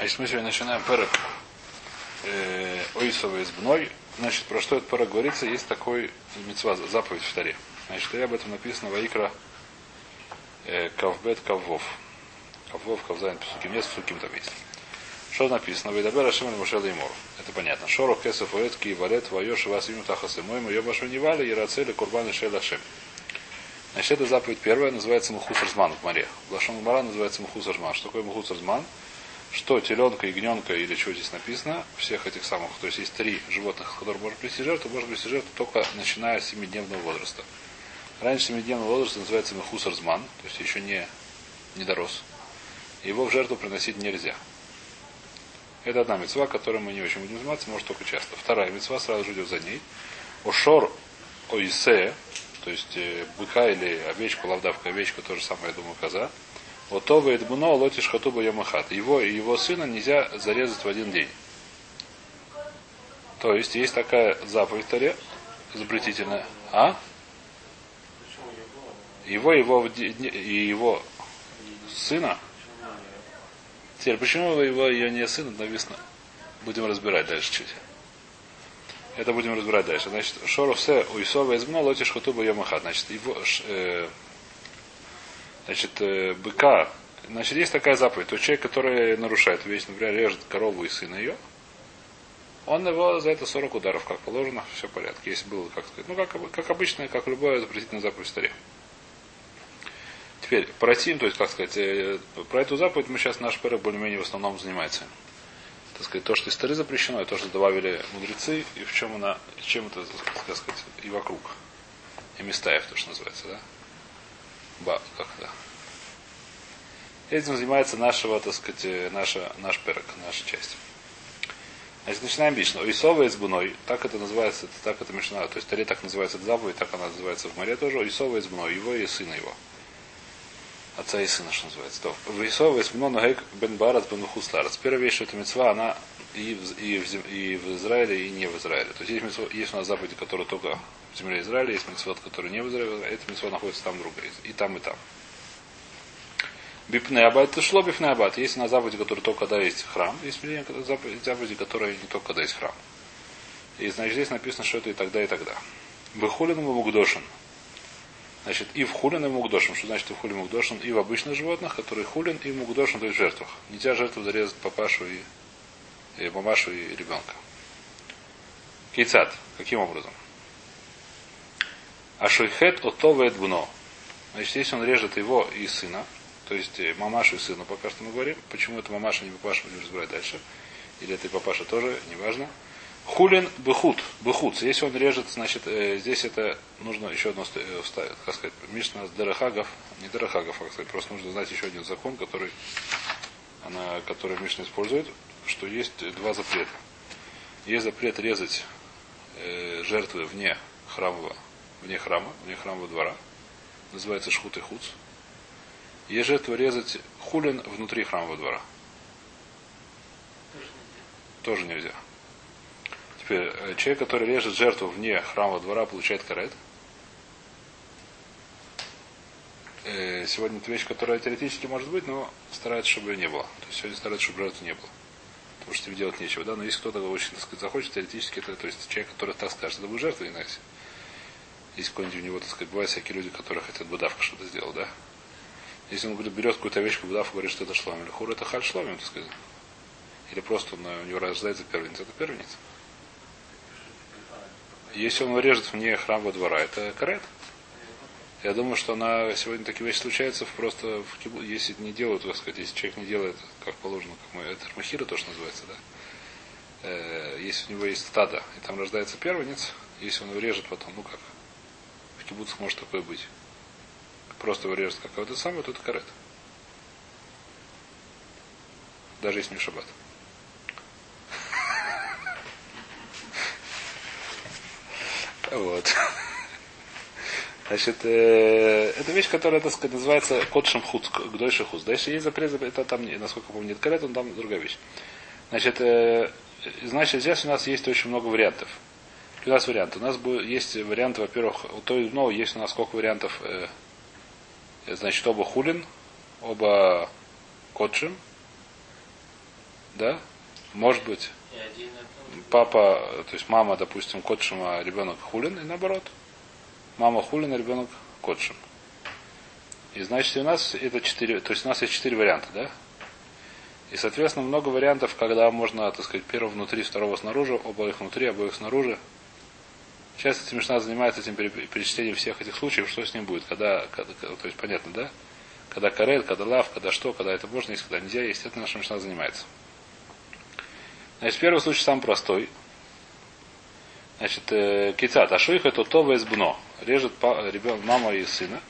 Значит, мы сегодня начинаем פרק э, אותו ואת בנו. Значит, про что этот פרק говорится, есть такой мицва, заповедь в Торе. Значит, и об этом написано ויקרא э, כב כו. כו, כז, פסוקים, нет, פסוקים там есть. Что написано? וידבר השם אל משה לאמר. Это понятно. שור או כשב או עז כי יולד והיה שבעת ימים תחת אמו ומיום השמיני והלאה ירצה לקרבן אשה להשם. Значит, это заповедь первая, называется מחוסר море. Лашон Мара называется Мухус. Что такое Мухус Разман? Что теленка, ягненка или что здесь написано, всех этих самых, то есть есть три животных, которые можно принести жертву, можно принести жертву только начиная с 7-дневного возраста. Раньше 7-дневного возраста называется Мехус Разман, то есть еще не, не дорос. Его в жертву приносить нельзя. Это одна мецва, которой мы не очень будем заниматься, может только часто. Вторая мецва сразу же идет за ней. Ошор Оисе, то есть э, быка или овечку, лавдавка овечка, то же самое, я думаю, коза. Вот то Эдбуно лотиш хатуба ямахат. Его и его сына нельзя зарезать в один день. То есть есть такая заповедь Таре, запретительная. А? Его, его и его сына. Теперь, почему его ее не сын написано? Будем разбирать дальше чуть. Это будем разбирать дальше. Значит, Шоров се уйсова измно лотиш хатуба ямахат. Значит, его, э, значит, э, быка, значит, есть такая заповедь. То человек, который нарушает вещь, например, режет корову и сына ее, он его за это 40 ударов, как положено, все в порядке. Если было, как сказать, ну, как, как обычно, как любая запретительная заповедь в старе. Теперь, против, то есть, как сказать, э, про эту заповедь мы сейчас наш пэрок более-менее в основном занимается так сказать, то, что из стары запрещено, и то, что добавили мудрецы, и в чем она, чем это, так сказать, и вокруг. И местаев, то, что называется, да? Ба, как да. Этим занимается нашего, так сказать, э, наша, наш перок, наша часть. Значит, начинаем бично. Исова из буной, так это называется, так это мешана, то есть таре так называется заповедь, так она называется в море тоже. Исова из буной, его и сына его отца и сына, что называется. То, Вейсова из Мнона бен Барат бен Хусларец. Первая вещь, что эта мецва, она и в, и, в, и в Израиле, и не в Израиле. То есть есть, митцва, есть у нас заповеди, которые только в земле Израиля, есть митцвот, которые не в Израиле, а эта митцва находится там другая. И там, и там. Бипне абат это шло бипне абат. Есть на заповеди, которые только когда есть храм, есть заповеди, которые не только когда есть храм. И значит здесь написано, что это и тогда, и тогда. Бехулин Мугдошин. Значит, и в хулин, и в мугдошин. Что значит и в хулин, и мугдошин? И в обычных животных, которые хулин, и мугдошин, то есть в жертвах. Нельзя жертву зарезать папашу и, и мамашу и ребенка. Кейцат. Каким образом? А шойхет отовает бно. Значит, если он режет его и сына, то есть э, мамашу и сына, пока что мы говорим, почему это мамаша, не папаша, будем разбирать дальше. Или это и папаша тоже, неважно. Хулин бехут. Бехут. Если он режет, значит, э, здесь это нужно еще одно э, вставить, как сказать, Мишна с Дарахагов, не Дарахагов, а, сказать, просто нужно знать еще один закон, который, она, который Мишна использует, что есть два запрета. Есть запрет резать э, жертвы вне храмового, вне храма, вне храмового двора. Называется шхут и хуц. Есть жертва резать хулин внутри храмового двора. Тоже нельзя. Теперь, э, человек, который режет жертву вне храмового двора, получает карет. Э, сегодня это вещь, которая теоретически может быть, но старается, чтобы ее не было. То есть сегодня старается, чтобы жертвы не было. Потому что тебе делать нечего. Да? Но если кто-то очень так сказать, захочет, теоретически это, то есть человек, который так скажет, это будет жертва, иначе. Если какой-нибудь у него, так сказать, бывают всякие люди, которые хотят будавка что-то сделать, да? Если он говорит, берет какую-то вещь, будавку, говорит, что это шломим, или хур, это халь шломим, так сказать. Или просто он, у него рождается первенец, это первенец. Если он режет вне храмового двора, это карет. Я думаю, что она сегодня такие вещи случаются просто в кибу, если не делают, так сказать, если человек не делает, как положено, как мы, это махира тоже называется, да. Э, если у него есть стадо, и там рождается первенец, если он его режет потом, ну как, кибуцах может такое быть. Просто режет как то самое, то это карет. Даже если не шаббат. Вот. Значит, э, это вещь, которая, так сказать, называется код шамхут, гдойший хуз. Дальше есть запрет, это там, насколько помню, нет карет, он там другая вещь. Значит, э, значит, здесь у нас есть очень много вариантов. У нас варианты. У нас есть варианты, во-первых, у той ну, есть у нас сколько вариантов, э, значит, оба хулин, оба котшим, да? Может быть, папа, то есть мама, допустим, котшим, а ребенок хулин, и наоборот. Мама хулин, а ребенок котшим. И значит, у нас это четыре, то есть у нас есть четыре варианта, да? И, соответственно, много вариантов, когда можно, так сказать, первого внутри, второго снаружи, обоих внутри, обоих снаружи. Сейчас эта занимается этим пере- перечислением всех этих случаев, что с ним будет, когда, когда- то есть понятно, да? Когда карет, когда лав, когда что, когда это можно есть, когда нельзя есть, это наша Мишна занимается. Значит, первый случай самый простой. Значит, э, кицат, ашуих это това из бно. Режет ребенок, мама и сына.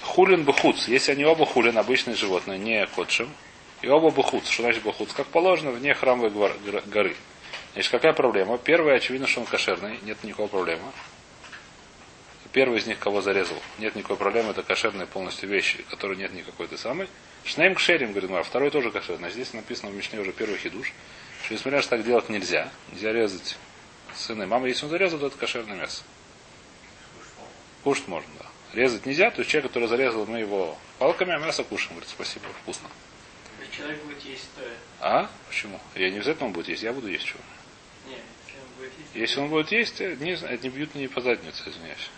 Хулин бухуц. Если они оба хулин, обычные животные, не котшим. И оба бухуц. Что значит бухуц? Как положено, вне храмовой горы. Значит, какая проблема? Первое, очевидно, что он кошерный. Нет никакой проблемы. Первый из них, кого зарезал, нет никакой проблемы, это кошерные полностью вещи, которые нет никакой той самой. Шнейм кшерим, говорит Мара, второй тоже кошерный. А здесь написано в Мишне уже первый хидуш, что несмотря что так делать нельзя, нельзя резать сына и мамы, если он зарезал, то это кошерное мясо. Кушать можно, да. Резать нельзя, то есть человек, который зарезал, мы его палками, а мясо кушаем. Говорит, спасибо, вкусно. Человек будет есть, то... А? Почему? Я не обязательно он будет есть, я буду есть чего. Если он будет есть... Не, это не бьют не по заднице, извиняюсь.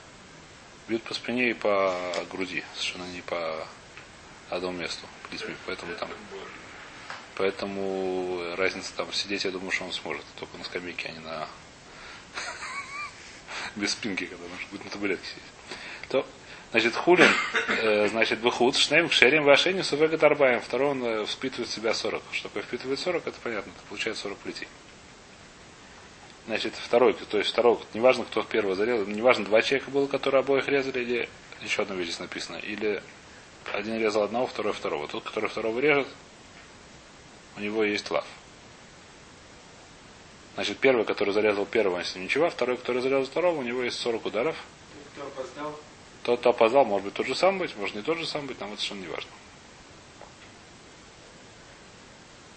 Бьют по спине и по груди, совершенно не по одному месту, в принципе, поэтому там. Поэтому разница там сидеть, я думаю, что он сможет. Только на скамейке, а не на без спинки, когда может быть на табуретке сидеть. То, значит, хулин, э, значит, бахут, шнейм, кшерим, вашени, сувегат арбаем. Второй он э, впитывает в себя 40. Что такое впитывает 40, это понятно, это получает 40 плетей. Значит, второй, то есть второй, неважно, кто первого зарезал, неважно, два человека было, которые обоих резали, или еще вещь здесь написано, или один резал одного, второй второго. Тот, который второго режет, у него есть лав. Значит, первый, который зарезал первого, если ничего, а второй, который зарезал второго, у него есть 40 ударов. Кто опоздал? Тот, кто опоздал, может быть тот же сам быть, может не тот же сам быть, нам это совершенно не важно.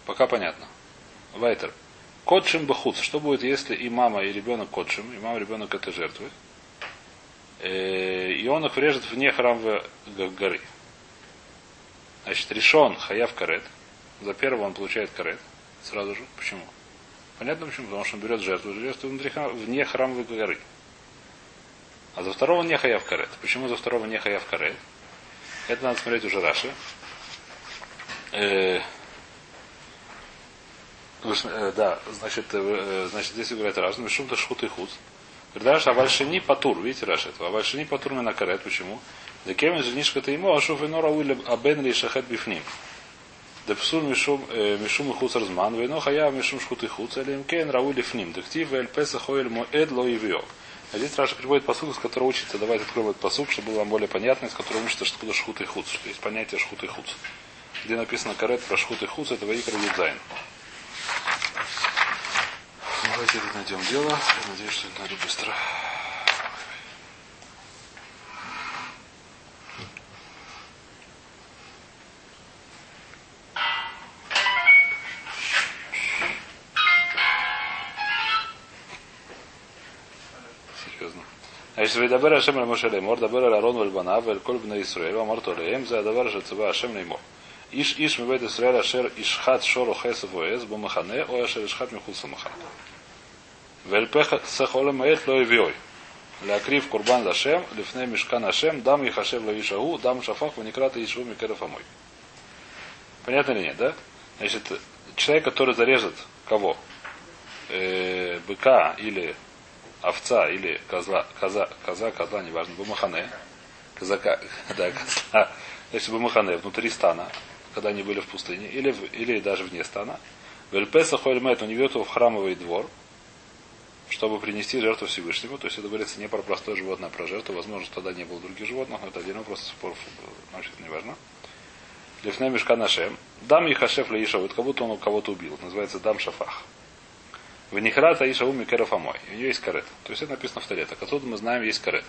Пока понятно. Вайтер. Котшим бахуц. Что будет, если и мама, и ребенок котшим, и мама, и ребенок это жертвы? Э, И он их врежет вне г- горы. Значит, решен хаяв карет. За первого он получает карет. Сразу же. Почему? Понятно почему? Потому что он берет жертву, жертву внутри вне храмовой горы. А за второго не хаяв карет. Почему за второго не хаяв карет? Это надо смотреть уже Раши. Э, да, значит, э, э, значит, здесь говорят Раши, шум то шхут и худ. Говорит, Раши, а вальшини патур, видите Раши этого, а вальшини патур на карет, почему? Да кем женишка ты ему, а шуф и нора уилля абен ли шахет бифним. Да псур мишум и хуц разман, вейно хаяв мишум шхут и хуц, или им кен раули фним. Дектив эль песа хоэль мо эд ло ивио. А здесь Раши приводит פסוק, с которого учится. Давайте откроем этот פסוק, чтобы было вам более понятно, из которого учится, что такое שחוטי חוץ. Что есть понятие שחוטי חוץ. Где написано כרת про שחוטי חוץ, это ויקרא יז. Давайте это найдем дело. Я надеюсь, что это найду быстро. Серьезно. Значит, וידבר השם אל משה לאמור, דבר אל אהרון ואל בניו ואל כל בני ישראל, ואמרת עליהם, זה הדבר אשר ציווה השם לאמור. Иш Иш Мивед Исраэль Ашер Ишхат Шору Хеса Воэс Бамахане Ой Ашер Ишхат Михуса Махане. Вельпеха Сехолем Маэт Лой Виой. Леакрив Курбан Зашем, Лифне Мишкан Ашем, Дам Ихашев Лавишагу, Дам Шафах, Ваникрата Ишву Микеров Амой. Понятно ли нет, да? Значит, человек, который зарежет кого? Э, быка или овца или козла, коза, коза, козла, неважно, бумахане, казака, да, козла, если бумахане внутри стана, когда они были в пустыне, или, в- или даже вне стана, Вельпеса Хольмет, он не ведет его в храмовый двор, чтобы принести жертву Всевышнему. То есть это говорится не про простое животное, а про жертву. Возможно, тогда не было других животных, но это отдельный вопрос, споров, значит, не важно. Лифне мешка нашем. Дам и хашеф лаиша, вот как будто он кого-то убил. Называется дам шафах. В Нихрата Иша Уми Керафамой. У нее есть карет. То есть это написано в таре. Так отсюда мы знаем, есть карет.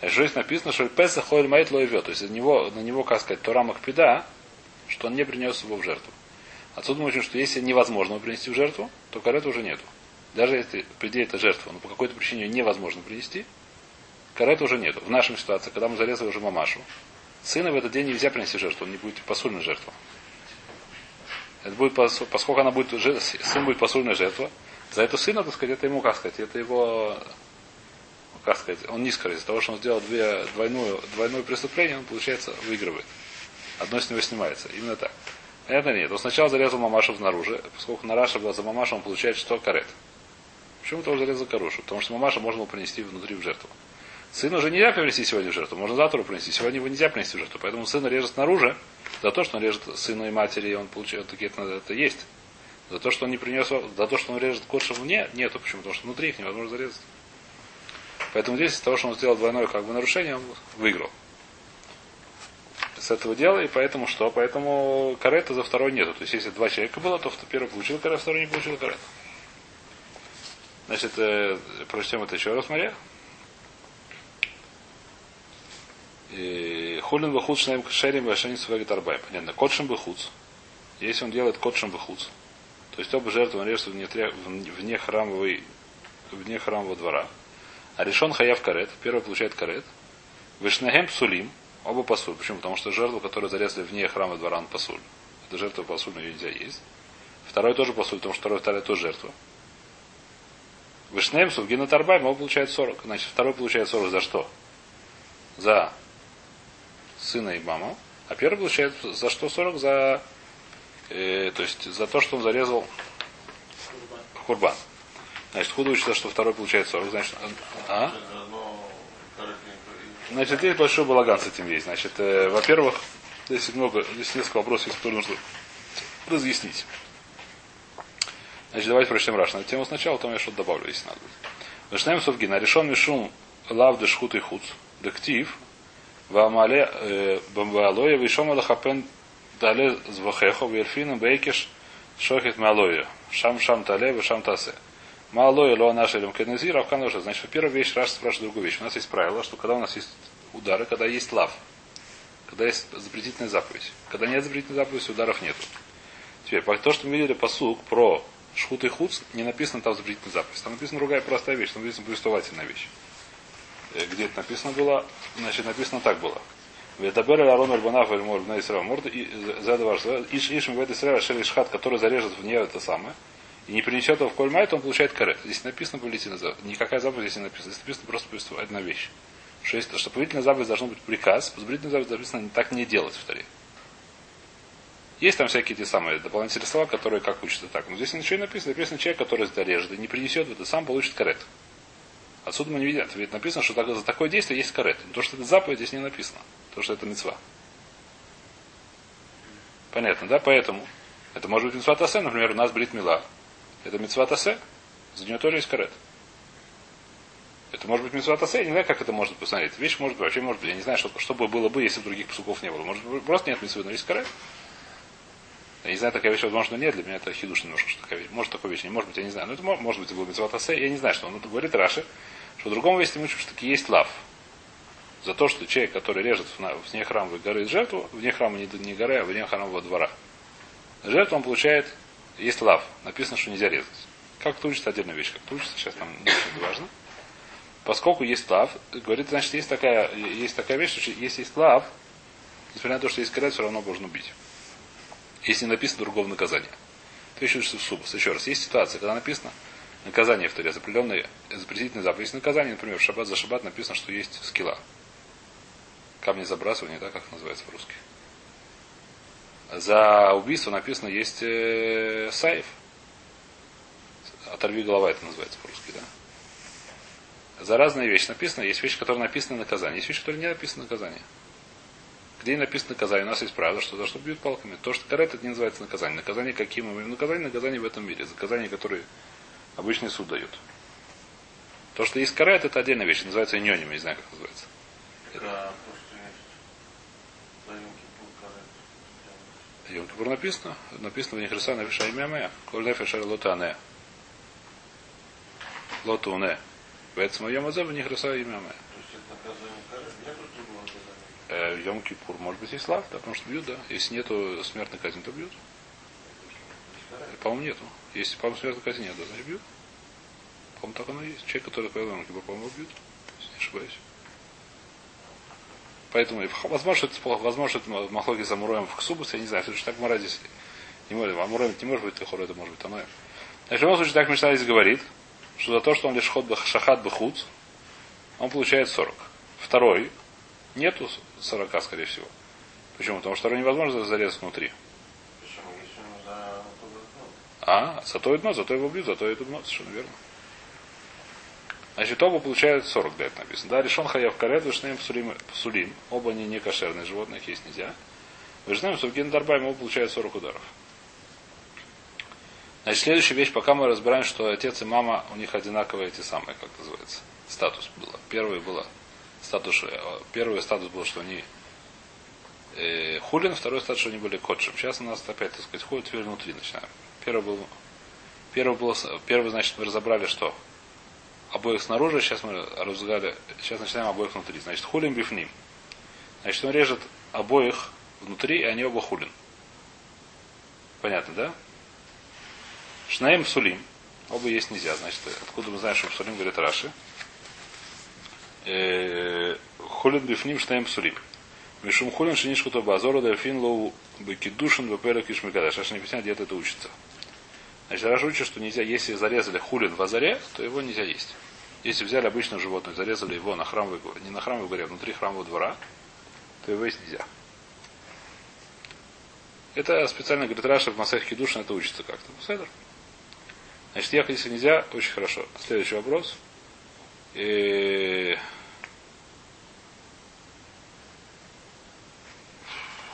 Значит, здесь написано, что Песах Хойль Майт Лоевет. То есть на него, на него, как сказать, Тора Макпида, что он не принес его в жертву. Отсюда мы учим, что если невозможно принести в жертву, то карета уже нету. Даже если при идее это жертва, но по какой-то причине невозможно принести, карета уже нету. В нашей ситуации, когда мы зарезали уже мамашу, сына в этот день нельзя принести в жертву, он не будет посульной жертву. Это будет, пос- поскольку она будет, сын будет посульная жертва, за эту сына, так сказать, это ему, как сказать, это его, как сказать, он низко из-за того, что он сделал две, двойную, двойное преступление, он, получается, выигрывает. Одно с него снимается. Именно так. Понятно нет. Он сначала зарезал мамашу снаружи, поскольку на Раша была за мамашу, он получает что? Карет. Почему тоже зарезал Карушу? Потому что мамаша можно было принести внутри в жертву. Сыну уже нельзя принести сегодня в жертву, можно завтра принести. Сегодня его нельзя принести в жертву. Поэтому сына режет снаружи, за то, что он режет сыну и матери, он получает такие это, это есть. За то, что он не принес, за то, что он режет кодши вне, нету. Почему? Потому что внутри их невозможно зарезать. Поэтому здесь из-за того, что он сделал двойное как бы нарушение, он выиграл. С этого дела, и поэтому что? Поэтому карета за второй нету. То есть, если два человека было, то первый получил карет, второй не получил карет. Значит, э, прочтем это еще раз, Мария. Хулин бахуц шнаем кшерим вашанин свегет арбай. Понятно. Котшим бахуц. Если он делает котшим бахуц, то есть оба жертвы он режет вне, вне храмовой, вне храмового двора. А решен хаяв карет, первый получает карет. Вишнагем псулим, оба пасуль. Почему? Потому что жертву, которую зарезали вне храма двора, он пасуль. Это жертва пасуль, но ее нельзя есть. Второй тоже пасуль, потому что второй, вторая тоже жертва. Вишнеем Сувгина Тарбай, оба получает 40. Значит, второй получает 40 за что? За сына и маму. А первый получает за что 40? За, э, то есть за то, что он зарезал Курбан. Значит, худо учится, что второй получает 40. Значит, а? Значит, здесь большой балаган с этим есть. Значит, э, во-первых, здесь много, здесь несколько вопросов, которые нужно разъяснить. Значит, давайте прочтем Раш на тему сначала, потом я что-то добавлю, если надо. Начинаем с Совгина. Решен мишум лавды шхут и хуц. Дектив. Вамале э, бамбалоя вишом алахапен дале звахехо верфина бейкиш шохит малоя. Шам шам тале шам тасе. Малоя ло наш элем кенезир, а в Значит, первая вещь, Раш спрашивает другую вещь. У нас есть правило, что когда у нас есть удары, когда есть лав, когда есть запретительная заповедь. Когда нет запретительной заповеди, ударов нету. Теперь, по- то, что мы видели посук про шхут и хуц, не написано там запретительная заповедь. Там написана другая простая вещь, там написана повествовательная вещь. Э, Где это написано было? Значит, написано так было. Ветабер Арон Альбанав Эльмор на Исраил Морд задаваш Иш Ишим в Исраил Шели Шхат, который зарежет в нее это самое, и не принесет его в Кольмайт, он получает карет. Здесь написано повелительная заповедь. Никакая заповедь здесь не написана. Здесь написано просто повествовательная вещь. Что, есть, что повелительная заповедь должна быть приказ, повелительная заповедь написано так не делать в таре. Есть там всякие те самые дополнительные слова, которые как учатся так. Но здесь ничего не написано. Написано человек, который зарежет и не принесет это, сам получит карет. Отсюда мы не видим. Ведь написано, что за такое действие есть карет. Но то, что это заповедь, здесь не написано. То, что это мецва. Понятно, да? Поэтому это может быть мецва тасе, например, у нас брит мила. Это мецва тасе. За нее тоже есть карет. Это может быть мецва тасе, я не знаю, как это может посмотреть. Вещь может быть, вообще может быть. Я не знаю, что, что бы было бы, если бы других псуков не было. Может быть, просто нет мецвы, но есть карет. Я не знаю, такая вещь, возможно, нет. Для меня это хидуш немножко, что такая вещь. Может, такой вещь не может быть, я не знаю. Но это мо- может быть, это был мецва тасе. Я не знаю, что он это говорит Раши, что в другом месте мы учим, что таки есть лав. За то, что человек, который режет вне храмовой горы жертву, вне храма не, не горы, а вне храмового двора. Жертву он получает, есть лав. Написано, что нельзя резать. Как это учится, отдельная вещь. Как это учится, сейчас там не очень важно. Поскольку есть лав, говорит, значит, есть такая, есть такая вещь, что если есть лав, несмотря на то, что есть карет, все равно можно убить. Если не написано другого наказания. То еще учится в субус. Еще раз, есть ситуация, когда написано наказание в Таре, определенные запретительные заповеди. Есть наказание, например, в шаббат за шаббат написано, что есть скилла. Камни забрасывания, да, как называется по-русски. За убийство написано есть э, сайф. Оторви голова, это называется по-русски, да. За разные вещи написано. Есть вещи, которые написаны наказание. Есть вещи, которые не написаны наказание. Где написано наказание, у нас есть правило, что за что бьют палками. То, что карет, это не называется наказание. Наказание каким мы? Наказание, наказание в этом мире. Наказание, которое обычный суд дает. То, что есть карет, это отдельная вещь. Называется ньоним, не знаю, как называется. Йом Кипур написано, написано в них Риса на Шаймяме, Коль Нефеш Лотане. Лотуне. Поэтому Йом Азе в них Риса и Мяме. Э, Йом Кипур, может быть, и слав, да, потому что бьют, да. Если нету смертной казни, то бьют. По-моему, нету. Если, по-моему, смертной казни нет, да, значит бьют. По-моему, так оно и есть. Человек, который поел Йом Кипур, по-моему, бьют. Если не ошибаюсь. Поэтому, возможно, это, возможно, это махлоги за Муроем в Ксубус, я не знаю, что так Мара здесь Не может, амуроем не может быть лихор, это может быть таноем. Значит, в любом случае, так Мишна здесь говорит, что за то, что он лишь ход шахат бахуц, он получает 40. Второй, нету 40, скорее всего. Почему? Потому что второй невозможно зарезать внутри. Почему? Если ему за А, зато дно, зато его бьют, зато это дно, совершенно верно. Значит, оба получают 40, да, это написано. Да, решен хаяв карет, вишнеем псулим, псулим. Оба они не кошерные животные, их есть нельзя. Вишнеем сувгин дарбайм, оба получают 40 ударов. Значит, следующая вещь, пока мы разбираем, что отец и мама, у них одинаковые эти самые, как называется, статус было. Первый было статус, э, первый статус был, что они э, хулин, второй статус, что они были котшем. Сейчас у нас опять, так сказать, ходит дверь внутри начинаем. Первый был, первый был, первый, значит, мы разобрали, что обоих снаружи, сейчас мы разгали, сейчас начинаем обоих внутри. Значит, хулин бифним. Значит, он режет обоих внутри, и они оба хулин. Понятно, да? שניהם פסולים. Оба есть нельзя. Значит, откуда мы знаем, что פסולים говорит Раши? Э, חולין בפנים שניהם פסולים. משום חולין שנשחטו בעזרה דילפינן לה בקידושין בפרק האיש מקדש. Раши не объясняет, где это учится. Значит, Раши учит, что нельзя, если зарезали חולין в עזרה, то его нельзя есть. Если взяли обычное животное, зарезали его на храмовой, не на храмовой горе, а внутри храмового двора, то его есть нельзя. Это специально говорит Раша в Масах Хидушин, это учится как-то. Седер. Значит, ехать если нельзя, очень хорошо. Следующий вопрос. И...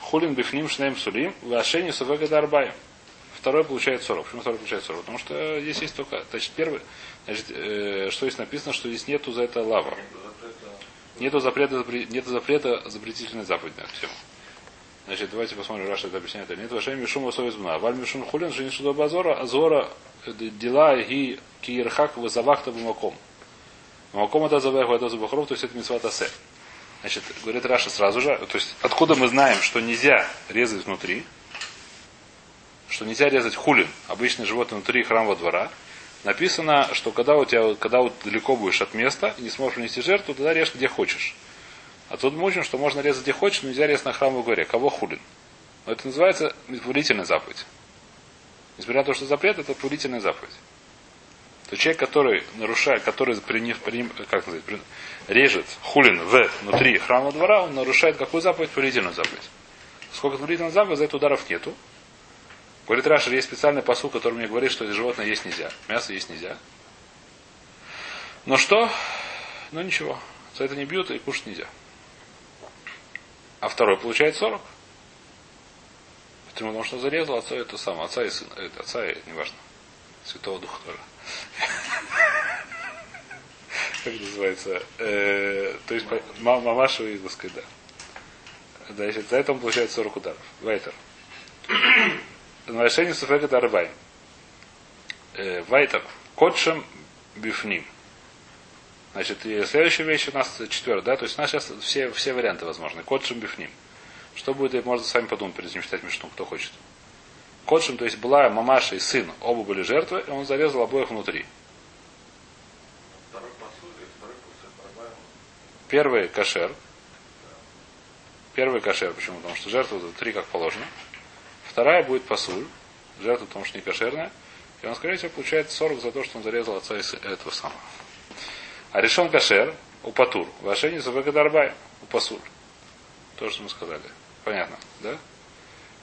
Хулин бифним шнем сулим, вашени сувега дарбаем. Второй получает 40. Почему второй получает 40? Потому что здесь есть только... Значит, первый... Значит, э, что здесь написано, что здесь нету за это лава. Нету запрета, нету запрета запретительной заповеди на тему. Значит, давайте посмотрим, Раша это объясняет. Нет, вашем мишум совезмна. Валь мишум хулин, что не базора, азора, дела и киерхак вызавахта бумаком. Бумаком это забэх, это забахров, то есть это митцват асе. Значит, говорит Раша сразу же, то есть откуда мы знаем, что нельзя резать внутри, что нельзя резать хулин, обычное животное внутри храмового двора, написано, что когда у тебя, когда вот далеко будешь от места и не сможешь принести жертву, тогда режь где хочешь. А тут мы учим, что можно резать где хочешь, но нельзя резать на храмовой горе. Кого хулин? Но это называется повелительная заповедь. Несмотря на то, что запрет, это повелительная заповедь. То человек, который нарушает, который приним, приним, как сказать, режет хулин в внутри храмового двора, он нарушает какую заповедь? Повелительную заповедь. Сколько повелительных заповедей, за это ударов нету. Говорит Рашер, есть специальный посыл, который мне говорит, что животное есть нельзя. Мясо есть нельзя. Но что? Ну ничего. За это не бьют и кушать нельзя. А второй получает 40. Почему? Потому что зарезал отца это самое, отца и сына. Это, отца и, неважно. Святого Духа тоже. Как называется? Э, то есть мамашу и, сказать, да. Значит, за это он получает 40 ударов. Вайтер. Решение суфека дарбай. Вайтер. Котшем бифним. Значит, и следующая вещь у нас четвертая, да, то есть у нас сейчас все, все варианты возможны. Котшем бифним. Что будет, можно сами подумать, прежде чем читать Мишну, кто хочет. Котшем, то есть была мамаша и сын, оба были жертвы, и он зарезал обоих внутри. Первый кошер. Первый кошер, почему? Потому что жертва три как положено. Вторая будет пасуль, жертва, потому что не кошерная. И он, скорее всего, получает 40 за то, что он зарезал отца из этого самого. А решен кошер у патур. Вашени за дарбай у пасуль. То, что мы сказали. Понятно, да?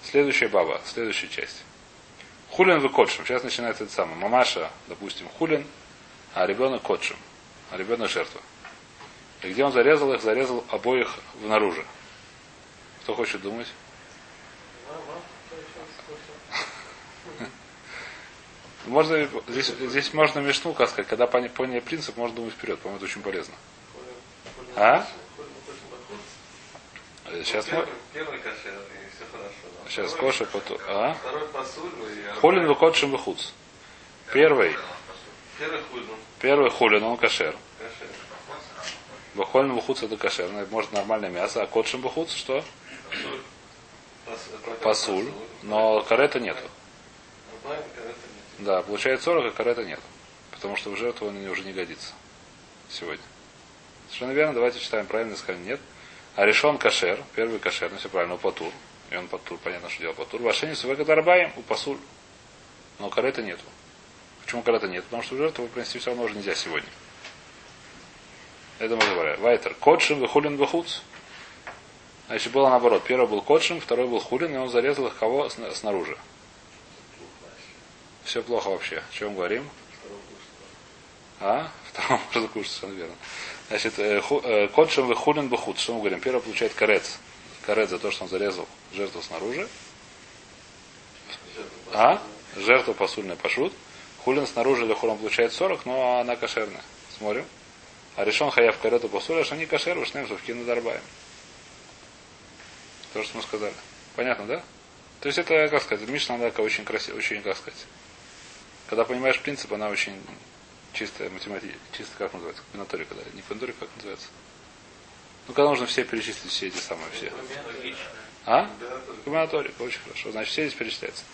Следующая баба, следующая часть. Хулин вы котшим. Сейчас начинается это самое. Мамаша, допустим, хулин, а ребенок котшим. А ребенок жертва. И где он зарезал их? Зарезал обоих внаружи. Кто хочет думать? Можно, здесь, здесь можно мешну сказать, когда поняли принцип, можно думать вперед. По-моему, это очень полезно. А? Сейчас мы... Сейчас коша потом. А? Хулин выкотшим выхуц. Первый. Первый хулин, он кошер. кошер. Бахолин выхуц это кошер. Ну, Может нормальное мясо. А котшим выхуц что? Пасуль. Но карета нету. Да, получает 40, а карета нет. Потому что в жертву он уже не годится. Сегодня. Совершенно верно, давайте читаем правильно, скажем нет. А решен кошер, первый кошер, ну все правильно, патур. И он патур, понятно, что делал патур. Вашени сувека дарбаем у пасуль. Но карета нету. Почему карета нет? Потому что жертву принести все равно уже нельзя сегодня. Это мы говорим. Вайтер. Котшим выхулин выхуц. Значит, было наоборот. Первый был котшим, второй был хулин, и он зарезал их кого снаружи. Все плохо вообще. О чем говорим? А? Второго можно кушать, совершенно верно. Значит, э, э, котшим выхулин бахут. Что мы говорим? Первый получает карец. Карец за то, что он зарезал жертву снаружи. А? Жертва посульная пашут. Хулин снаружи или хулин получает 40, но она кошерная. Смотрим. А решен хаяв карету посуля, что они кошер, вышнем сувки надарбаем. То, что мы сказали. Понятно, да? То есть это, как сказать, Мишна, она очень красиво, очень, как сказать. Когда понимаешь принцип, она очень чистая математика, чисто как называется, комбинаторика, когда не комбинаторика, как называется. Ну, когда нужно все перечислить, все эти самые все. А? Комбинаторика, очень хорошо. Значит, все здесь перечисляются.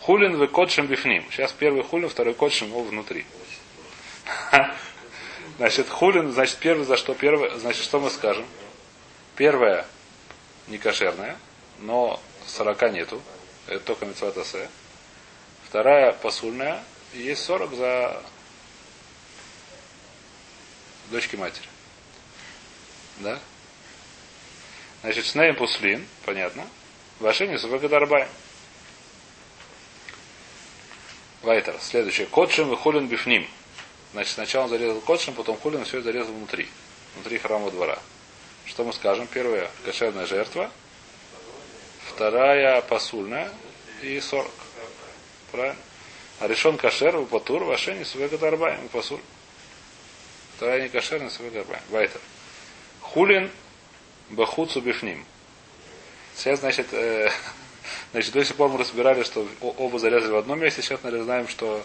Хулин вы кодшим бифним. Сейчас первый хулин, второй кодшим его внутри. Значит, хулин, значит, первый за что? Первое, значит, что мы скажем? Первое не кошерная, но 40 нету. Это только мецватасе. Вторая посульная, и есть 40 за дочки матери. Да? Значит, Снейм Пуслин, понятно. Вашини Субагадарбай. Вайтер. Следующее. Котшим и хулин бифним. Значит, сначала он зарезал котшим, потом хулин все зарезал внутри. Внутри храмового двора. Что мы скажем? Первая кошерная жертва. Вторая посульная. И сорок. Правильно? А решен кошер, у патур, вашени, сувегадарбаем, пасуль. Вторая не кошерная, сувегадарбаем. Вайтер. Хулин бахуцу бифним. Сейчас, значит, э, значит, до сих пор мы разбирали, что оба зарезали в одном месте, сейчас мы знаем, что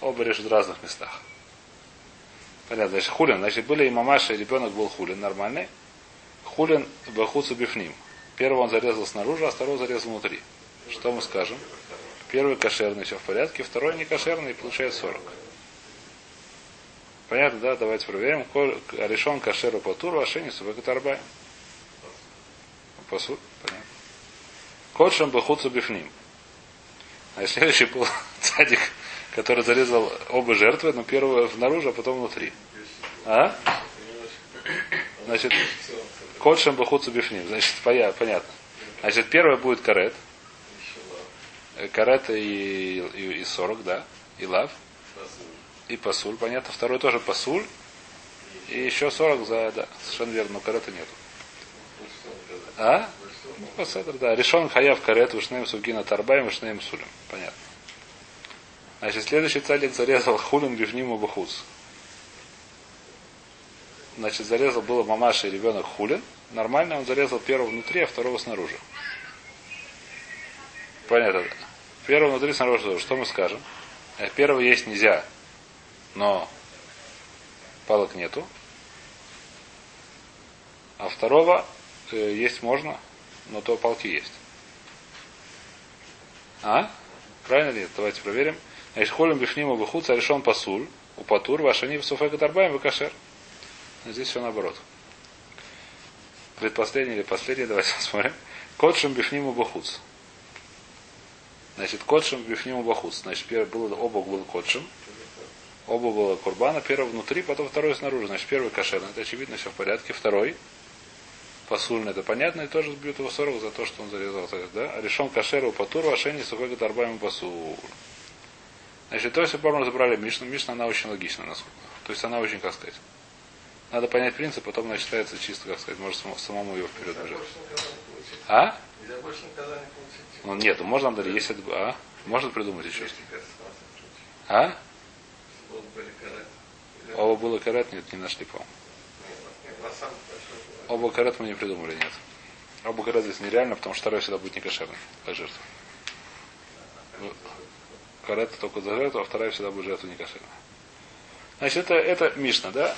оба режут в разных местах. Понятно, значит, хулин. Значит, были и мамаша, и ребенок был хулин нормальный. Хулин бахуцу бифним. Первого он зарезал снаружи, а второго зарезал внутри. Что мы скажем? Первый кошерный, все в порядке, второй не кошерный, получает 40. Понятно, да? Давайте проверим. Решен кошеру по туру, а шенису вегатарбай. Посуд, понятно. Кодшем бахуцу бифним. А следующий был цадик, который зарезал оба жертвы, но первого наружу, а потом внутри. А? Значит, Кодшем бахуцу бифним. Значит, понятно. Значит, первое будет карет. Карет и, и, и 40, да. И лав. И пасуль, понятно. Второй тоже пасуль. И еще 40 за, да, совершенно верно, но карета нету. А? Ну, посадр, да. Решен хаяв карет, вышнеем сугина тарбаем, вышнеем сулем. Понятно. Значит, следующий цадик зарезал хулин бифниму бахуц. Значит, зарезал было мамаша и ребенок хулин. Нормально он зарезал первого внутри, а второго снаружи. Понятно. Первого внутри, снаружи. Что мы скажем? Э, первого есть нельзя, но палок нету. А второго э, есть можно, но то палки есть. А? Правильно ли? Давайте проверим. Холим бифнима бухуц, решен пасуль, у патур, вашани в суфека дарбаем, кашер. Здесь все наоборот. Предпоследний или последний, давайте посмотрим. Котшим бифниму бахуц. Значит, котшим бифниму бахуц. Значит, первый был, оба был котшим. Оба было курбана. Первый внутри, потом второй снаружи. Значит, первый кошерный. Это очевидно, все в порядке. Второй посульный, это понятно, и тоже сбьют его 40 за то, что он зарезал. Да? Решен кашеру патуру, а шени сухой гатарбаем пасур. Значит, то есть, мы разобрали Мишну. Мишна, она очень логична, насколько. То есть, она очень, как сказать, надо понять принцип, потом она считается чисто, как сказать, может самому его вперед бежать. А? Ну нет, ну можно дали, если а? Можно придумать еще что А? Оба было карет, нет, не нашли, по Оба карет мы не придумали, нет. Оба карет здесь нереально, потому что второй всегда будет не кошерный, как жертва. Карет только за жертву, а вторая всегда будет жертва не кошерная. Значит, это, это Мишна, да?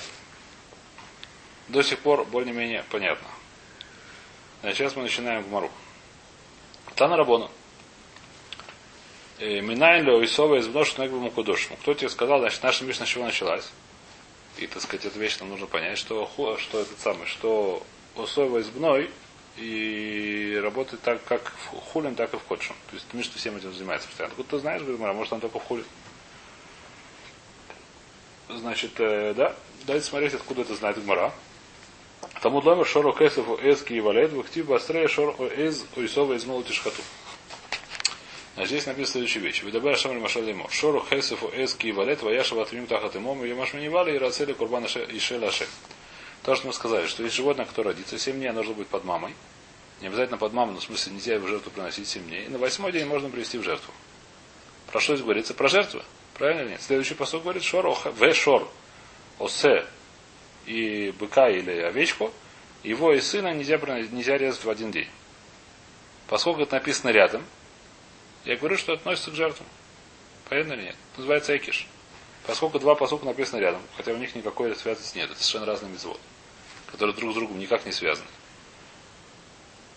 до сих пор более-менее понятно. А сейчас мы начинаем в Мару. Тана Рабона. «Э, Минайн ло Исова из вношу нагбому кудошему. Кто тебе сказал, значит, наша Мишна с чего началась? И, так сказать, эту вещь нам нужно понять, что, что этот самый, что Усова из Бной, и работает так, как в хулин, так и в ходшем. То есть Мишна всем этим занимается постоянно. Откуда ты знаешь, говорит, может он только в хулин. Значит, э, да, дайте смотреть, откуда это знает Гмара. Тому ломер шору кесов эски и валет, вахтив бастрея шор эз уисова из молотишхату. Значит, здесь написано следующая вещь. Выдабая шамаль машаль ему. Шору хесефу эски и валет, ваяшава атмим тахат имом, и ямашмани вали, и рацели курбана и шелаше. То, что мы сказали, что есть животное, которое родится 7 дней, оно должно быть под мамой. Не обязательно под мамой, но в смысле нельзя его в жертву приносить 7 дней. И на восьмой день можно привести в жертву. Про что здесь говорится? Про жертву. Правильно или нет? Следующий посок говорит шор, в шор, осе и быка или овечку, его и сына нельзя, нельзя резать в один день. Поскольку это написано рядом, я говорю, что относится к жертвам. Понятно или нет? называется экиш. Поскольку два посука написано рядом, хотя у них никакой связности нет, это совершенно разные митцвот, которые друг с другом никак не связаны.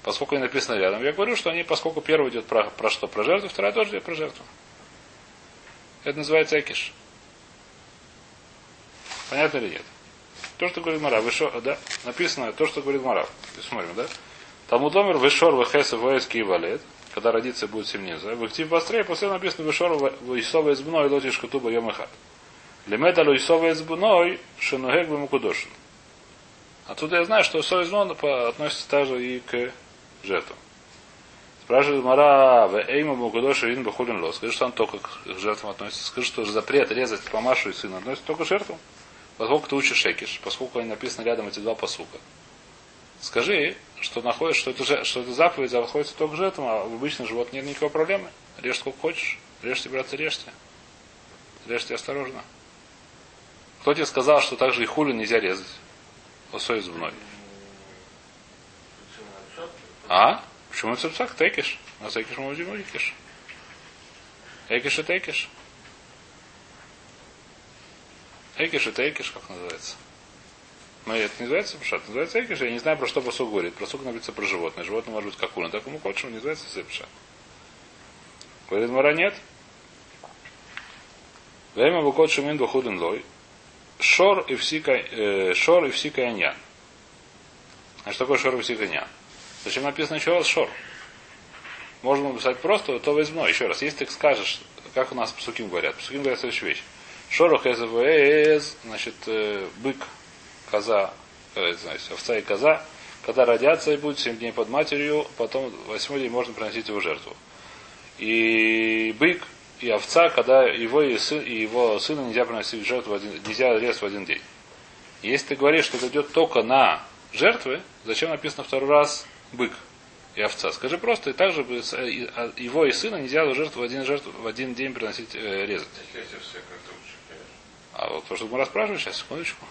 Поскольку они написаны рядом, я говорю, что они, поскольку первый идет про, про что? Про жертву, вторая тоже идет про жертву. Это называется экиш. Понятно или нет? То, что говорит Мара, вышо, да, написано то, что говорит Мара. Смотрим, да? Талмуд Омер вышор вехеса воевский валет, когда родится будет семниза. В актив быстрее, после написано вышор вейсова из бной лотиш кутуба йомахат. Лемета луисова из бной шинугек бемукудошин. Отсюда я знаю, что совесть относится также и к жертвам. Спрашивает Мара, в Эйма Мукудоша Ин Бахулин Ло. Скажи, что он только к жертвам относится. Скажи, что запрет резать по Машу и сына относится только к жертвам. Поскольку ты учишь шекиш, поскольку они написаны рядом эти два посука. Скажи, что находишь, что это, что это заповедь заходится только к жертвам, а в обычных животных нет никакой проблемы. Режь сколько хочешь. Режьте, братцы, режьте. Режьте осторожно. Кто тебе сказал, что также и хули нельзя резать? Осой зубной. А? Почему цепсак? Текиш. А текиш мы будем экиш. Экиш это экиш. Экиш это экиш, как называется. Но это не называется пшат, называется экиш. Я не знаю, про что посук говорит. Про сук написано про животное. Животное может быть как уна, так ему хочешь, не называется сепша. Говорит Мара, нет. Время букот шумин бахуден лой. Шор и всика, э, шор и всика яньян. А что такое шор и всика яньян? Зачем написано еще раз шор? Можно написать просто, то возьму. Еще раз, если ты скажешь, как у нас псуким говорят. Псуким говорят следующую вещь. Шорох эз значит, э, бык, коза, э, знаете, овца и коза, когда родятся и будут 7 дней под матерью, потом 8 день можно приносить его жертву. И бык, и овца, когда его и, сын, и его сына нельзя приносить жертву, в один, нельзя резать в один день. Если ты говоришь, что это идет только на жертвы, зачем написано второй раз бык и овца? Скажи просто, и также а, его и сына нельзя жертву в один, жертву, в один день приносить, э, резать. А вот то, что мы расспрашиваем, сейчас, секундочку.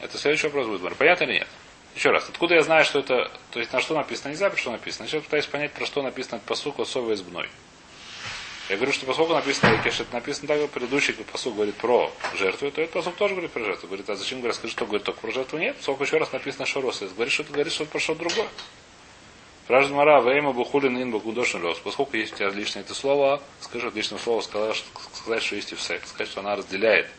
Это следующий вопрос будет. Понятно или нет? Еще раз, откуда я знаю, что это, то есть на что написано, не знаю, про что написано. Сейчас пытаюсь понять, про что написано посук особо избной. Я говорю, что поскольку написано Рикеш, это написано так, предыдущий посуд говорит про жертву, то этот посуд тоже говорит про жертву. Говорит, а зачем говорит, скажи, что говорит только про жертву? Нет, поскольку еще раз написано Шорос. Говорит, что это говорит что-то про что-то другое. Спрашивает Мара, Вейма Бухулин Ин Бакудошин Рос. Поскольку есть у тебя лишнее это слово, скажи лишнее слово, сказать, что есть и в секс. Сказать, что она разделяет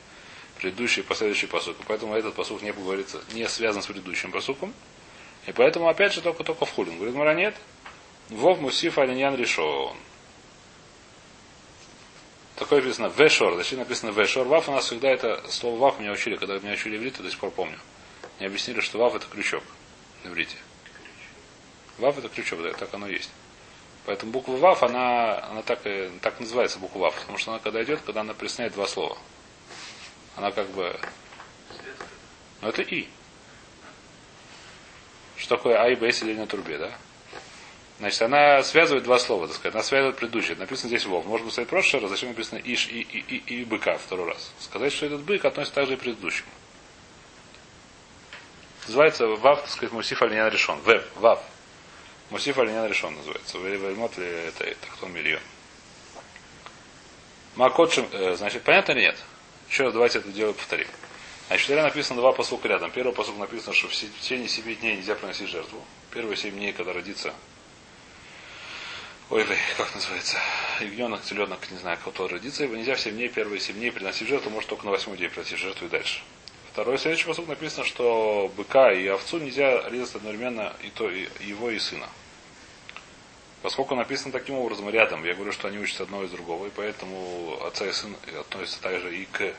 предыдущий и последующий посук. Поэтому этот посук не говорится, не связан с предыдущим посуком. И поэтому опять же только только в хулин. Говорит, Мара нет. Вов Мусиф Алиньян решен. Такое написано вешор. Зачем написано вешор? Вав у нас всегда это слово вав меня учили, когда меня учили иврит, до сих пор помню. Мне объяснили, что вав это крючок на иврите. Вав это крючок, да, так оно есть. Поэтому буква Вав, она, она так, и, так называется буква Вав, потому что она когда идет, когда она присоединяет два слова. Она как бы... Ну это И. Что такое А и Б, если на трубе, да? Значит, она связывает два слова, так сказать. Она связывает предыдущее. Написано здесь Вов. Может быть, сказать прошлый раз, зачем написано Иш и, и, и, и быка второй раз. Сказать, что этот бык относится также и к предыдущему. Называется Вав, так сказать, Мусиф Алинян решен. Веб, Вав. Мусиф Алинян решен называется. Вельмот ли это, это кто миллион. Макотшим, э, значит, понятно или нет? Еще раз давайте это дело повторим. Значит, вчера написано два посука рядом. Первый посук написано, что в течение 7 дней нельзя приносить жертву. Первые 7 дней, когда родится Ой, как называется, ягненок, теленок, не знаю, кто родится, его нельзя в 7 дней, первые 7 дней приносить жертву, может только на 8 день приносить жертву и дальше. Второй следующий посуд написано, что быка и овцу нельзя резать одновременно и то, и его, и сына. Поскольку написано таким образом рядом, я говорю, что они учатся одно из другого, и поэтому отца и сын относятся также и к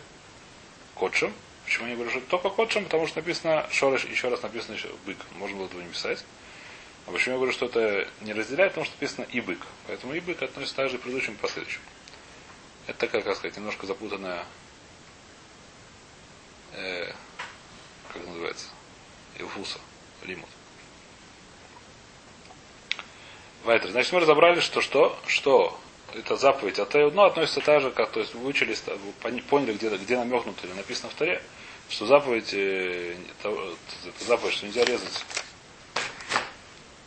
котшам. Почему я говорю, что только котшам? Потому что написано шореш, еще раз написано еще бык. Можно было этого не писать. А почему я говорю, что это не разделяет, потому что написано и бык. Поэтому и бык относится также к предыдущему и последующему. Это такая, как сказать, немножко запутанная э, как называется, Илфуса, лимут. Вайтер. Значит, мы разобрали, что что? Что это заповедь от ну, относится так же, как, то есть, выучили, поняли, где, где намекнуто или написано в Таре, что заповедь, э, это, заповедь, что нельзя резать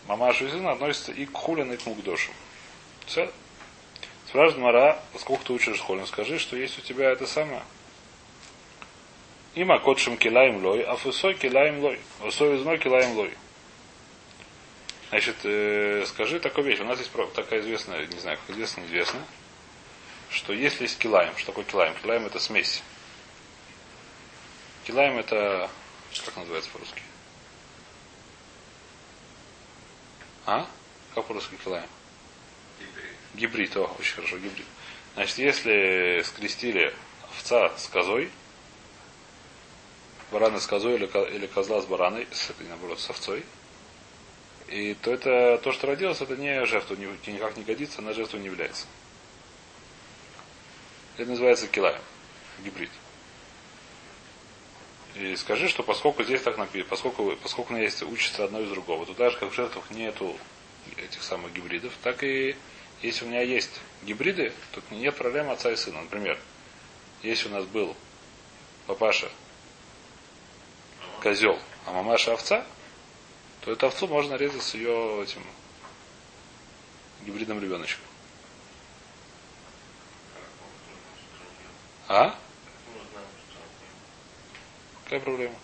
мамашу и сына, относится и к хулин, и к мукдошу. Все. Спрашивает Мара, сколько ты учишь холин, скажи, что есть у тебя это самое. Има котшим килаем лой, а фусой килаем лой. Фусой измой килаем лой. Значит, э, скажи такую вещь. У нас есть такая известная, не знаю, как известно, неизвестно, что если есть килаем, что такое килаем? Килаем это смесь. Килаем это, как называется по-русски? А? Как по-русски килаем? Гибрид. Гибрид, о, очень хорошо, гибрид. Значит, если скрестили овца с козой, барана с козой или, или козла с бараной, с наоборот, с овцой, и то это то, что родилось, это не жертва, никак не годится, на жертву не является. Это называется килаем, гибрид. И скажи, что поскольку здесь так написано, поскольку, поскольку есть учится одно из другого, то даже как в жертвах нету этих самых гибридов, так и если у меня есть гибриды, то нет проблем отца и сына. Например, если у нас был папаша козел, а мамаша овца, то эту овцу можно резать с ее этим гибридным ребеночком. А? Какая проблема?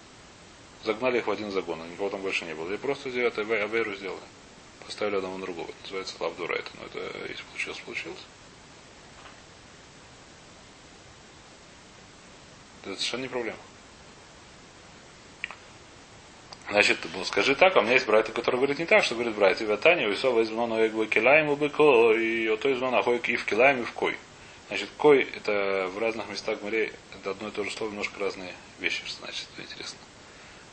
Загнали их в один загон, никого там больше не было. И просто это Авейру сделали. Поставили одного на другого. Это называется лавдура это. Но это если получилось, получилось. Это совершенно не проблема. Значит, ну, скажи так, а у меня есть братья, которые говорят не так, что говорит братья Ватани, Уисова из Мона Эгва Килаем Убыко, и ото из Хойк и в Килаем и в Кой. Значит, Кой это в разных местах морей, это одно и то же слово, немножко разные вещи, значит, интересно.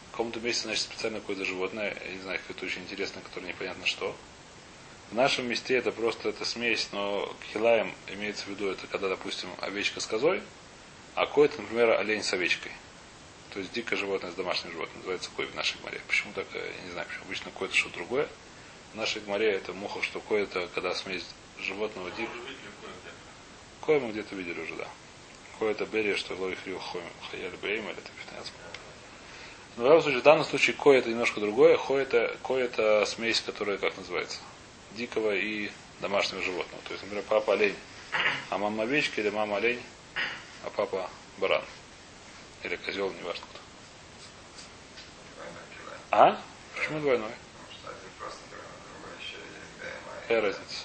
В каком-то месте, значит, специально какое-то животное, я не знаю, какое-то очень интересное, которое непонятно что. В нашем месте это просто это смесь, но килаем имеется в виду, это когда, допустим, овечка с козой, а кой это, например, олень с овечкой. То есть дикое животное с домашним животным называется кой в нашей море. Почему так, я не знаю, почему обычно кой это что-то другое. В нашей море это муха, что кой это когда смесь животного дикого. Кой мы где-то видели уже, да. Кой это берия, что лой хаяли бейм, или это 15. Но в любом случае, в данном случае кой это немножко другое. Кой это, кой это смесь, которая, как называется, дикого и домашнего животного. То есть, например, папа олень, а мама овечка или мама олень, а папа баран. Или козел, не важно кто. А? Почему двойной? Какая разница?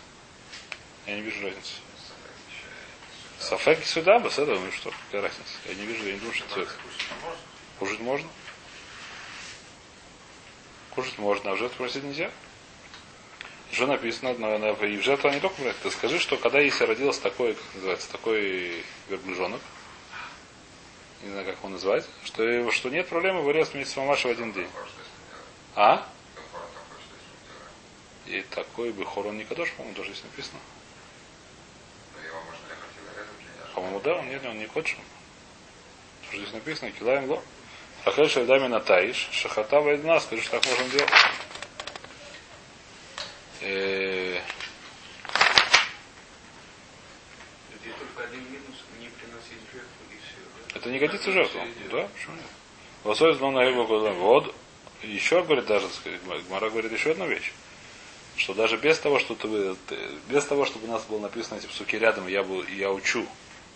Я не вижу разницы. Сафек сюда, бы с этого, ну что, какая разница? Я не вижу, я не думаю, что цвет. Кушать можно? Кушать можно, а в жертву просить нельзя? Что написано, на, на, и в жертву не только брать. Ты скажи, что когда если родился такой, как называется, такой верблюжонок, не знаю, как его назвать, что, что нет проблемы вырезать вместе с мамашей в один день. А? И такой бы хорон не кадош, по-моему, тоже здесь написано. По-моему, да, он нет, он не кодшим. Здесь написано, килаем ло. Ахель шальдами натаиш, шахата вайдна, скажи, что так можем делать. Э, Это не годится в жертву. Да, почему нет? Лосой знал на Вот. Еще говорит даже, Гмара говорит еще одну вещь. Что даже без того, что ты, без того, чтобы у нас было написано эти псуки рядом, я, был, я учу,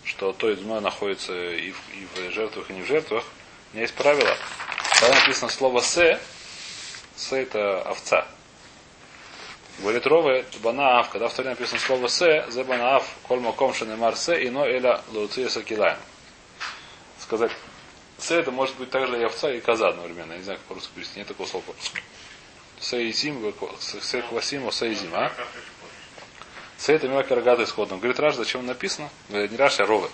что то и змой находится и в, и в жертвах, и не в жертвах, у меня есть правило. Когда написано слово «се», «се» это овца. Говорит Рове, банаав, когда в Торе написано слово «се», «зе банаав, коль маком шенемар се, ино эля луция сакилаем» сказать С это может быть также и овца, и коза одновременно. Я не знаю, как по-русски перевести. Нет такого слова по-русски. Саизим, Секвасим, Саизим, а? С это мелкий рогатый исходным. Говорит, Раш, зачем написано? Не Раш, а Ровы.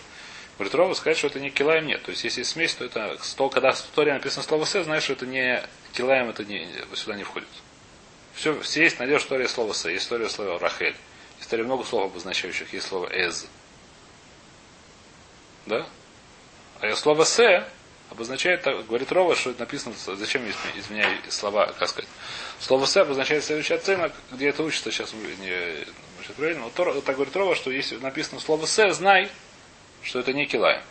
Говорит, Рова сказать, что это не килаем нет. То есть, если смесь, то это, то, когда в Торе написано слово се, знаешь, что это не килаем, это не, сюда не входит. Все, все есть, найдешь история слова се, есть история слова рахель. История много слов обозначающих, есть слово эз. Да? А слово се обозначает, говорит Рова, что это написано, зачем изменяю слова, как сказать. Слово се обозначает следующий оценок, где это учится, сейчас не, правильно. Вот так говорит Рова, что если написано слово се, знай, что это не килаем.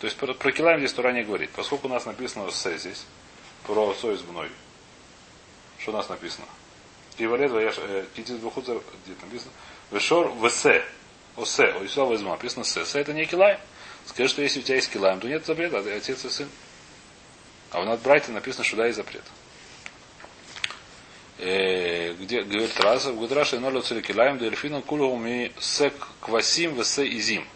То есть про, про килаем здесь Тура не говорит. Поскольку у нас написано се здесь, про со мной. Что у нас написано? И валет ваяш китис бухуцер, где написано? Вешор весе. Осе, ойсо возьма. Написано се. Се это не килаем. Скажи, что если у тебя есть килаем, то нет запрета, а отец и сын. А у нас братья написано, что да, есть запрет. Э, где говорит Раза, в ноль килаем, дельфина кулу ми сек квасим весе изим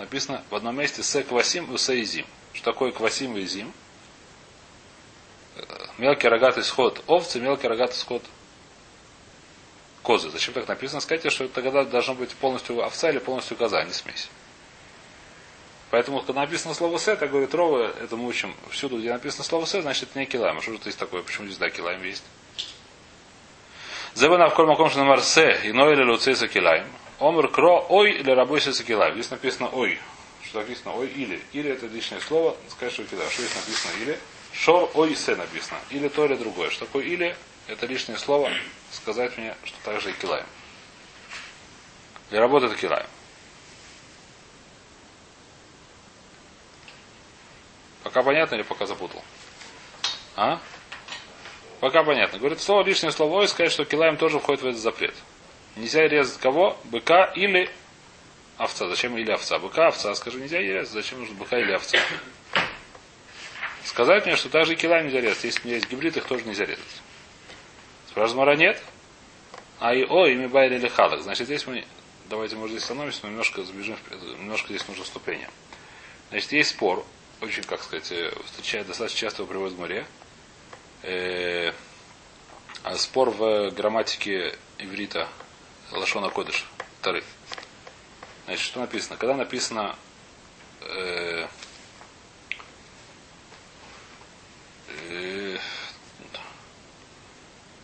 написано в одном месте се квасим и се изим. Что такое квасим и изим? Мелкий рогатый сход овцы, мелкий рогатый сход козы. Зачем так написано? Скажите, что тогда должно быть полностью овца или полностью коза, а не смесь. Поэтому, когда написано слово «се», так говорит Рова, это мы учим всюду, где написано слово «се», значит, это не килайм. А что же здесь такое? Почему здесь да килайм есть? Зебана в кольмаком что намар «се» и ной или луциса килайм. Омр кро ой или рабойся сакилай. Здесь написано ой. Что написано ой или. Или это лишнее слово. Скажи, что кидай. Что здесь написано или? Шор ой се написано. Или то, или другое. Что такое или? Это лишнее слово. Сказать мне, что также и килаем. Для работы это килаем. Пока понятно или пока запутал? А? Пока понятно. Говорит, слово лишнее слово ой, сказать, что килаем тоже входит в этот запрет. Нельзя резать кого? Быка или овца. Зачем или овца? Быка, овца. Скажи, нельзя резать. Зачем нужно быка или овца? Сказать мне, что даже и кила нельзя резать. Если у меня есть гибрид, их тоже нельзя резать. Спрашивает нет. А и о, ими байли или халак. Значит, здесь мы, давайте, может, здесь остановимся, но немножко забежим, немножко здесь нужно вступление. Значит, есть спор, очень, как сказать, э, встречает, достаточно часто его приводят в море. Э, а спор в грамматике иврита Лашона Кодыш, вторых. Значит, что написано? Когда написано э, э,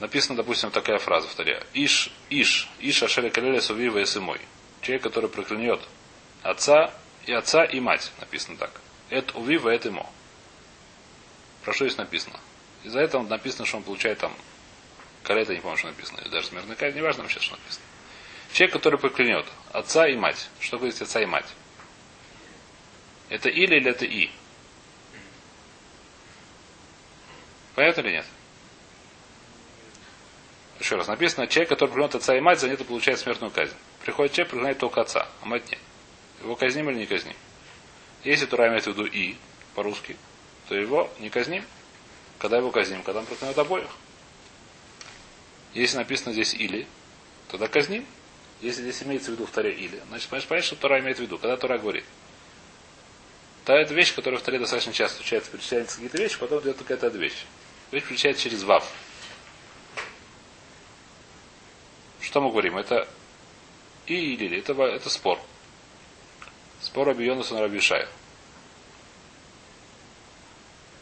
написана, допустим, такая фраза в таре. Иш, иш, иш ашеля калеля сувива и мой. Человек, который проклянет отца и отца и мать, написано так. Это увива, это ему. Про что здесь написано? Из-за этого написано, что он получает там Калета, не помню, что написано. Даже смертная казнь, неважно вообще, что написано. Человек, который проклянет отца и мать. Что говорит отца и мать? Это или или это и? Понятно или нет? Еще раз, написано, человек, который проклянет отца и мать, за это получает смертную казнь. Приходит человек, проклинает только отца, а мать нет. Его казним или не казним? Если Тура имеет в виду и по-русски, то его не казним. Когда его казним? Когда он проклянет обоих. Если написано здесь или, тогда казним. Если здесь имеется в виду в Таре или, значит, понимаешь, понятно, что Тора имеет в виду, когда Тора говорит. То это вещь, которая в Таре достаточно часто встречается, перечисляются какие-то вещи, потом идет какая-то вещь. Вещь перечисляется через вав. Что мы говорим? Это и или, это, это спор. Спор Абионуса на Рабишая.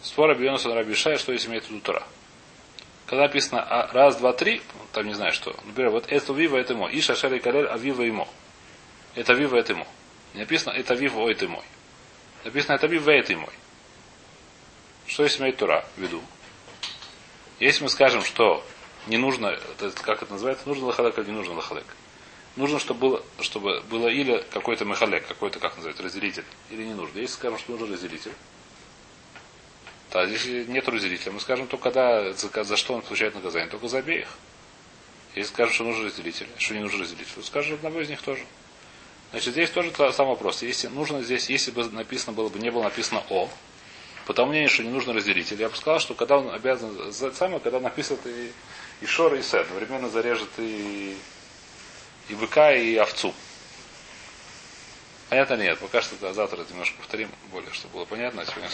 Спор Абионуса на Рабишая, что здесь имеет в виду Тора. Когда написано а, раз, два, три, там не знаю что. Например, вот это вива это мой. Иша шари калель, а вива ему. Это вива это ему. Не написано это вива это мой. Написано это вива это мой. Что если имеет Тура в виду? Если мы скажем, что не нужно, как это называется, нужно лахалек или не нужно лахалек. Нужно, чтобы было, чтобы было или какой-то мехалек, какой-то, как называется, разделитель, или не нужно. Если скажем, что нужен разделитель, а здесь нет разделителя. Мы скажем только когда, за, за что он получает наказание, только за обеих. Если скажем, что нужен разделитель, что не нужен разделитель, то скажем одного из них тоже. Значит, здесь тоже сам вопрос. Если нужно здесь, если бы написано было бы, не было написано О, потому мнению, что не нужно разделитель, я бы сказал, что когда он обязан, самое, когда написано и, и Шор, и Сет, одновременно зарежет и, и быка, и овцу. Понятно нет. Пока что да, завтра немножко повторим более, чтобы было понятно. А сегодня